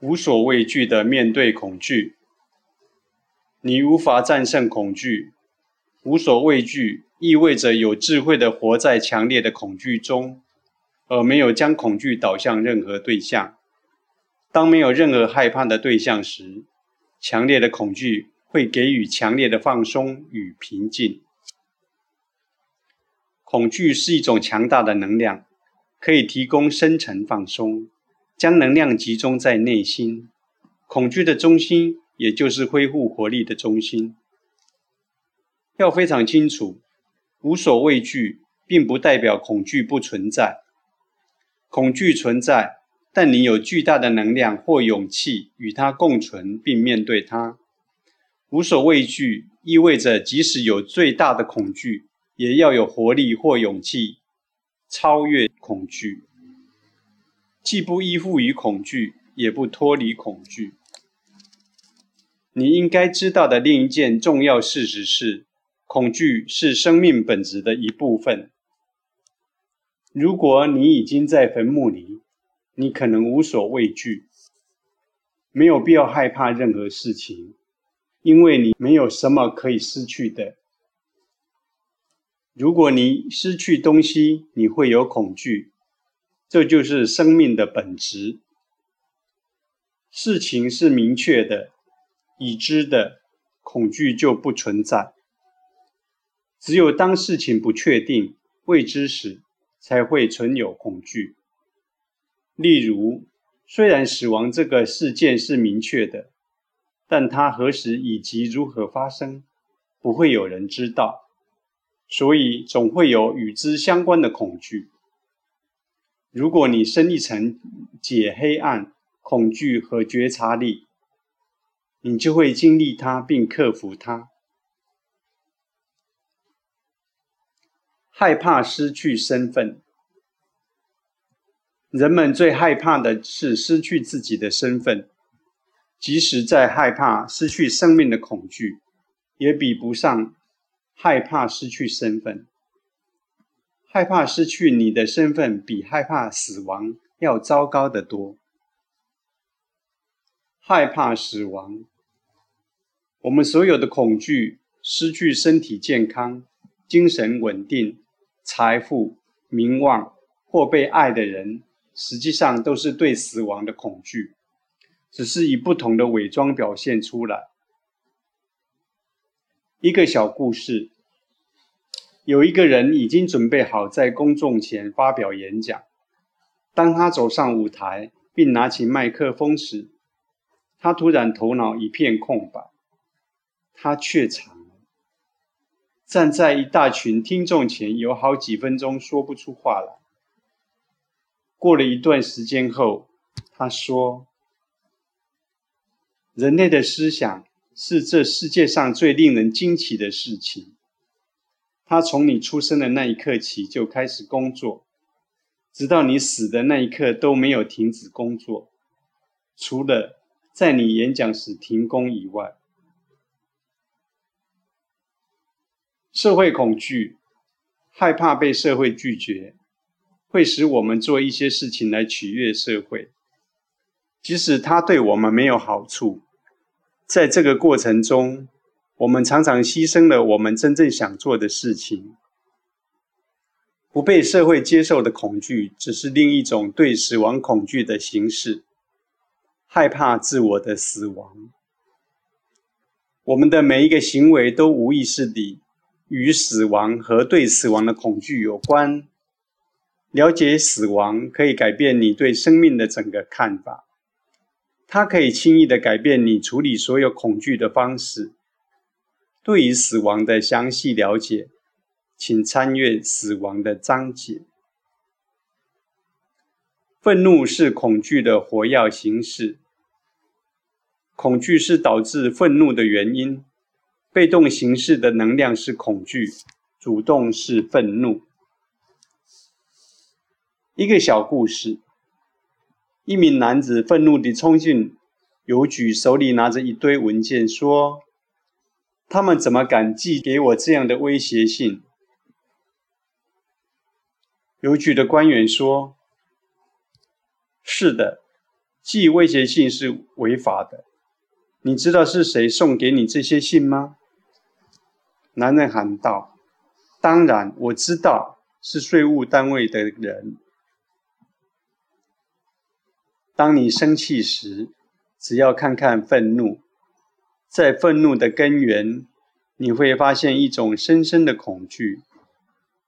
无所畏惧的面对恐惧。你无法战胜恐惧。无所畏惧意味着有智慧的活在强烈的恐惧中，而没有将恐惧导向任何对象。当没有任何害怕的对象时，强烈的恐惧会给予强烈的放松与平静。恐惧是一种强大的能量，可以提供深层放松，将能量集中在内心。恐惧的中心，也就是恢复活力的中心。要非常清楚，无所畏惧并不代表恐惧不存在。恐惧存在，但你有巨大的能量或勇气与它共存并面对它。无所畏惧意味着，即使有最大的恐惧，也要有活力或勇气超越恐惧，既不依附于恐惧，也不脱离恐惧。你应该知道的另一件重要事实是。恐惧是生命本质的一部分。如果你已经在坟墓里，你可能无所畏惧，没有必要害怕任何事情，因为你没有什么可以失去的。如果你失去东西，你会有恐惧，这就是生命的本质。事情是明确的、已知的，恐惧就不存在。只有当事情不确定、未知时，才会存有恐惧。例如，虽然死亡这个事件是明确的，但它何时以及如何发生，不会有人知道，所以总会有与之相关的恐惧。如果你生一层解黑暗、恐惧和觉察力，你就会经历它并克服它。害怕失去身份，人们最害怕的是失去自己的身份，即使在害怕失去生命的恐惧，也比不上害怕失去身份。害怕失去你的身份，比害怕死亡要糟糕得多。害怕死亡，我们所有的恐惧，失去身体健康、精神稳定。财富、名望或被爱的人，实际上都是对死亡的恐惧，只是以不同的伪装表现出来。一个小故事：有一个人已经准备好在公众前发表演讲，当他走上舞台并拿起麦克风时，他突然头脑一片空白，他怯场了。站在一大群听众前，有好几分钟说不出话来。过了一段时间后，他说：“人类的思想是这世界上最令人惊奇的事情。他从你出生的那一刻起就开始工作，直到你死的那一刻都没有停止工作，除了在你演讲时停工以外。”社会恐惧，害怕被社会拒绝，会使我们做一些事情来取悦社会，即使它对我们没有好处。在这个过程中，我们常常牺牲了我们真正想做的事情。不被社会接受的恐惧，只是另一种对死亡恐惧的形式，害怕自我的死亡。我们的每一个行为都无意识地。与死亡和对死亡的恐惧有关。了解死亡可以改变你对生命的整个看法，它可以轻易的改变你处理所有恐惧的方式。对于死亡的详细了解，请参阅死亡的章节。愤怒是恐惧的活跃形式，恐惧是导致愤怒的原因。被动形式的能量是恐惧，主动是愤怒。一个小故事：一名男子愤怒地冲进邮局，手里拿着一堆文件，说：“他们怎么敢寄给我这样的威胁信？”邮局的官员说：“是的，寄威胁信是违法的。你知道是谁送给你这些信吗？男人喊道：“当然，我知道是税务单位的人。”当你生气时，只要看看愤怒，在愤怒的根源，你会发现一种深深的恐惧。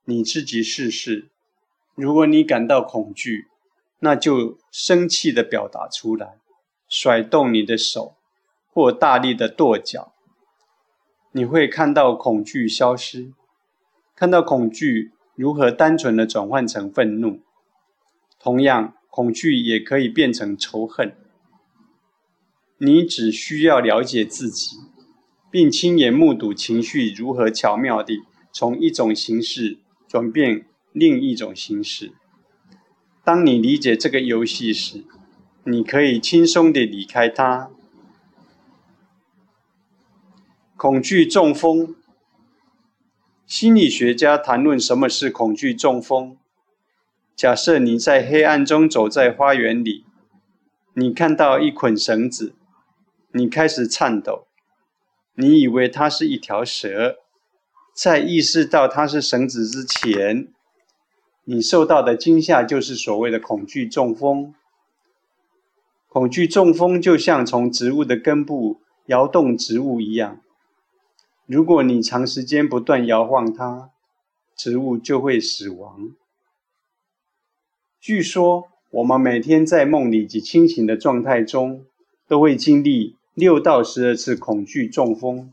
你自己试试，如果你感到恐惧，那就生气的表达出来，甩动你的手。或大力的跺脚，你会看到恐惧消失，看到恐惧如何单纯的转换成愤怒。同样，恐惧也可以变成仇恨。你只需要了解自己，并亲眼目睹情绪如何巧妙地从一种形式转变另一种形式。当你理解这个游戏时，你可以轻松地离开它。恐惧中风。心理学家谈论什么是恐惧中风。假设你在黑暗中走在花园里，你看到一捆绳子，你开始颤抖，你以为它是一条蛇。在意识到它是绳子之前，你受到的惊吓就是所谓的恐惧中风。恐惧中风就像从植物的根部摇动植物一样。如果你长时间不断摇晃它，植物就会死亡。据说，我们每天在梦里及清醒的状态中，都会经历六到十二次恐惧中风。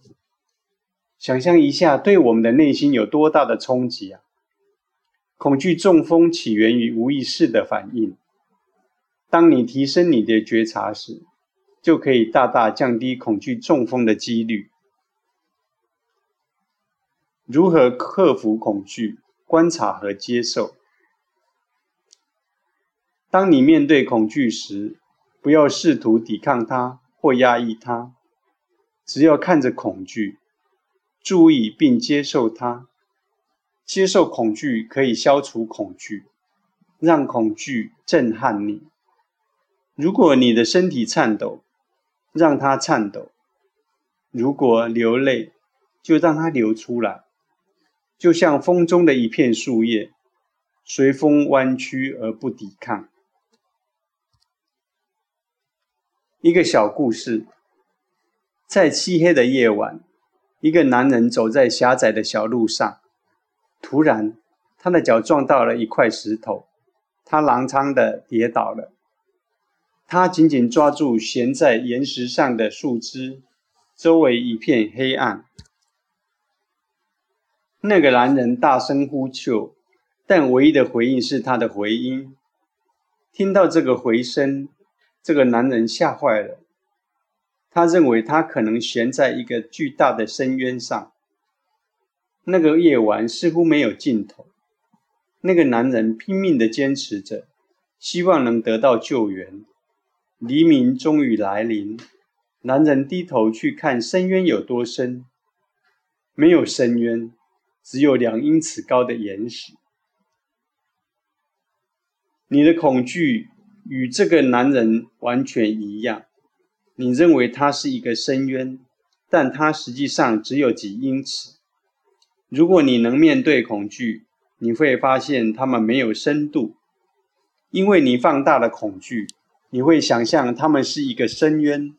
想象一下，对我们的内心有多大的冲击啊！恐惧中风起源于无意识的反应。当你提升你的觉察时，就可以大大降低恐惧中风的几率。如何克服恐惧？观察和接受。当你面对恐惧时，不要试图抵抗它或压抑它，只要看着恐惧，注意并接受它。接受恐惧可以消除恐惧，让恐惧震撼你。如果你的身体颤抖，让它颤抖；如果流泪，就让它流出来。就像风中的一片树叶，随风弯曲而不抵抗。一个小故事：在漆黑的夜晚，一个男人走在狭窄的小路上，突然，他的脚撞到了一块石头，他狼跄的跌倒了。他紧紧抓住悬在岩石上的树枝，周围一片黑暗。那个男人大声呼救，但唯一的回应是他的回音。听到这个回声，这个男人吓坏了。他认为他可能悬在一个巨大的深渊上。那个夜晚似乎没有尽头。那个男人拼命地坚持着，希望能得到救援。黎明终于来临。男人低头去看深渊有多深，没有深渊。只有两英尺高的岩石。你的恐惧与这个男人完全一样。你认为他是一个深渊，但他实际上只有几英尺。如果你能面对恐惧，你会发现他们没有深度，因为你放大了恐惧。你会想象他们是一个深渊。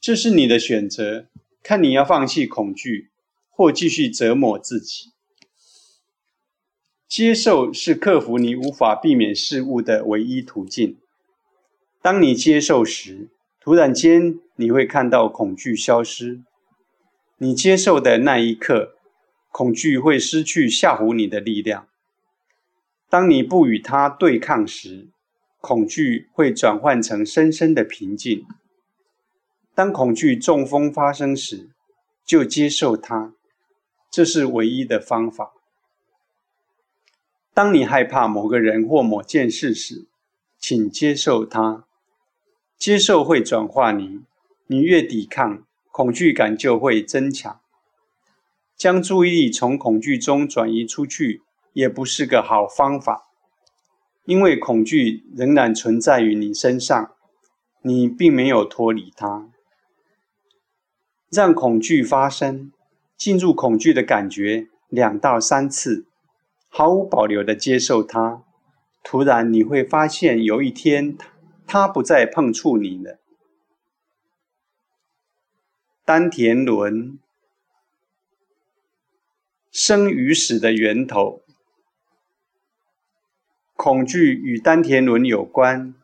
这是你的选择，看你要放弃恐惧。或继续折磨自己。接受是克服你无法避免事物的唯一途径。当你接受时，突然间你会看到恐惧消失。你接受的那一刻，恐惧会失去吓唬你的力量。当你不与它对抗时，恐惧会转换成深深的平静。当恐惧中风发生时，就接受它。这是唯一的方法。当你害怕某个人或某件事时，请接受它。接受会转化你，你越抵抗，恐惧感就会增强。将注意力从恐惧中转移出去，也不是个好方法，因为恐惧仍然存在于你身上，你并没有脱离它。让恐惧发生，进入恐惧的感觉两到三次，毫无保留的接受它。突然，你会发现有一天，它不再碰触你了。丹田轮，生与死的源头。恐惧与丹田轮有关，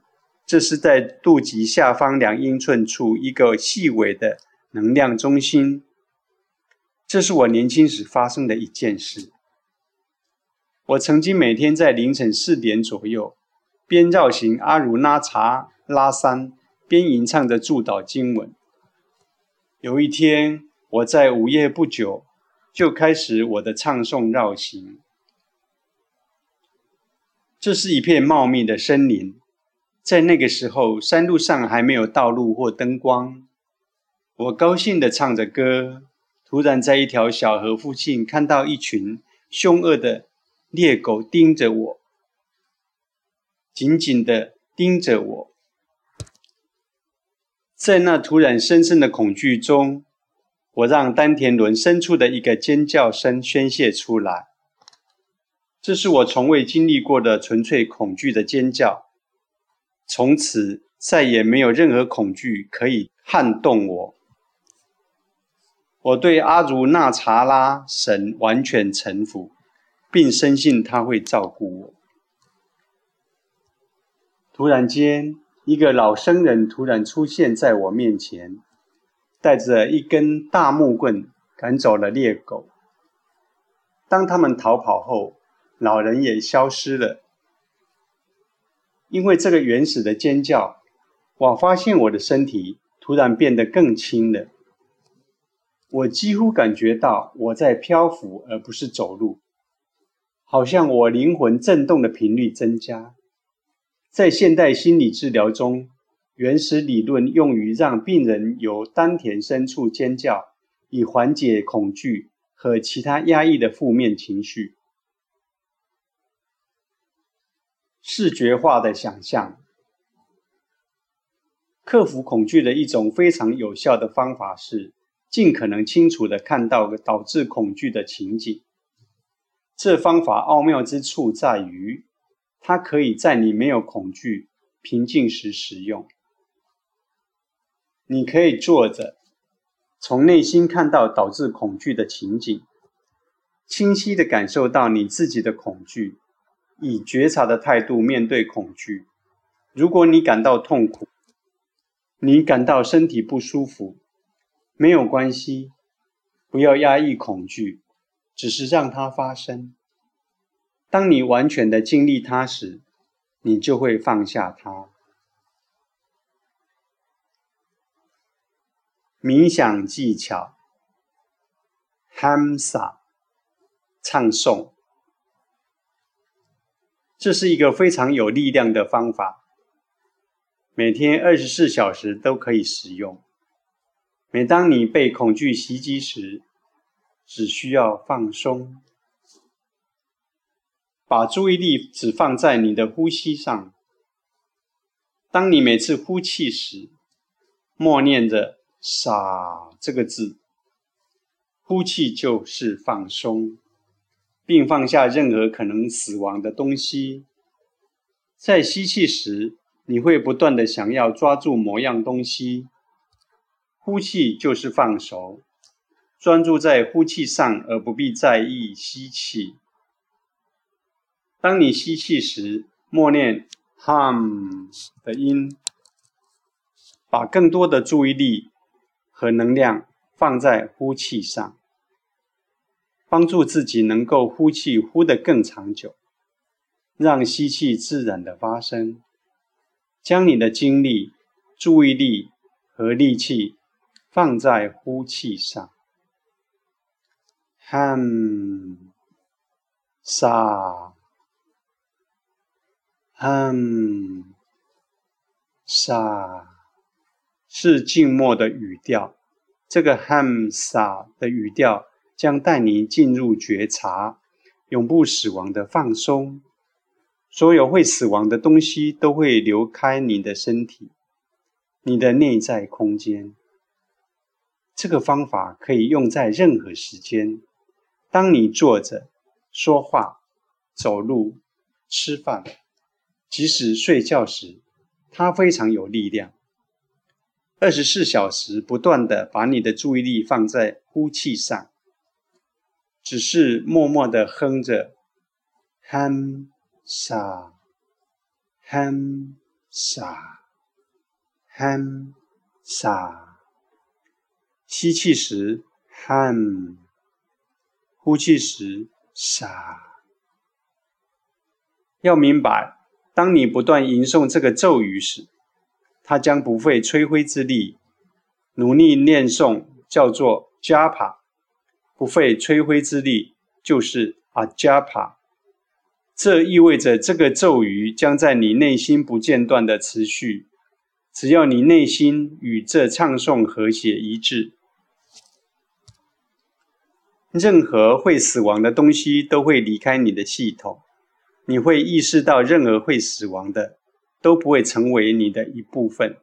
这是在肚脐下方两英寸处一个细微的能量中心。这是我年轻时发生的一件事。我曾经每天在凌晨四点左右，边绕行阿如那查拉山，边吟唱着祝祷经文。有一天，我在午夜不久就开始我的唱诵绕行。这是一片茂密的森林，在那个时候，山路上还没有道路或灯光。我高兴地唱着歌，突然在一条小河附近看到一群凶恶的。猎狗盯着我，紧紧地盯着我。在那突然深深的恐惧中，我让丹田轮深处的一个尖叫声宣泄出来。这是我从未经历过的纯粹恐惧的尖叫。从此再也没有任何恐惧可以撼动我。我对阿如那查拉神完全臣服。并深信他会照顾我。突然间，一个老僧人突然出现在我面前，带着一根大木棍赶走了猎狗。当他们逃跑后，老人也消失了。因为这个原始的尖叫，我发现我的身体突然变得更轻了。我几乎感觉到我在漂浮，而不是走路。好像我灵魂震动的频率增加，在现代心理治疗中，原始理论用于让病人由丹田深处尖叫，以缓解恐惧和其他压抑的负面情绪。视觉化的想象，克服恐惧的一种非常有效的方法是，尽可能清楚地看到导致恐惧的情景。这方法奥妙之处在于，它可以在你没有恐惧、平静时使用。你可以坐着，从内心看到导致恐惧的情景，清晰地感受到你自己的恐惧，以觉察的态度面对恐惧。如果你感到痛苦，你感到身体不舒服，没有关系，不要压抑恐惧。只是让它发生。当你完全的经历它时，你就会放下它。冥想技巧，Hamsa，唱诵，这是一个非常有力量的方法，每天二十四小时都可以使用。每当你被恐惧袭击时，只需要放松，把注意力只放在你的呼吸上。当你每次呼气时，默念着“傻”这个字，呼气就是放松，并放下任何可能死亡的东西。在吸气时，你会不断的想要抓住某样东西，呼气就是放手。专注在呼气上，而不必在意吸气。当你吸气时，默念 “hum” 的音，把更多的注意力和能量放在呼气上，帮助自己能够呼气呼得更长久，让吸气自然的发生。将你的精力、注意力和力气放在呼气上。Ham sa ham sa 是静默的语调。这个 ham sa 的语调将带你进入觉察，永不死亡的放松。所有会死亡的东西都会流开你的身体。你的内在空间。这个方法可以用在任何时间。当你坐着、说话、走路、吃饭，即使睡觉时，它非常有力量。二十四小时不断的把你的注意力放在呼气上，只是默默的哼着，ham sa，ham sa，ham sa。吸气时，ham；呼气时傻。要明白，当你不断吟诵这个咒语时，它将不费吹灰之力。努力念诵叫做 japa，不费吹灰之力就是 ajapa。这意味着这个咒语将在你内心不间断的持续，只要你内心与这唱诵和谐一致。任何会死亡的东西都会离开你的系统，你会意识到，任何会死亡的都不会成为你的一部分。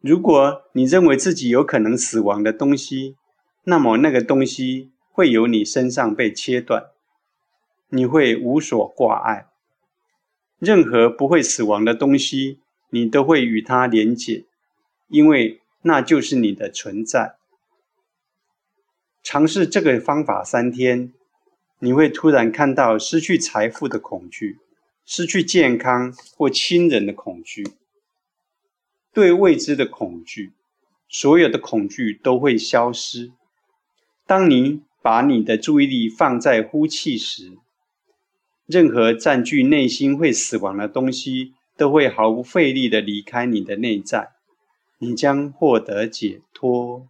如果你认为自己有可能死亡的东西，那么那个东西会由你身上被切断，你会无所挂碍。任何不会死亡的东西，你都会与它连结，因为那就是你的存在。尝试这个方法三天，你会突然看到失去财富的恐惧、失去健康或亲人的恐惧、对未知的恐惧，所有的恐惧都会消失。当你把你的注意力放在呼气时，任何占据内心会死亡的东西都会毫不费力的离开你的内在，你将获得解脱。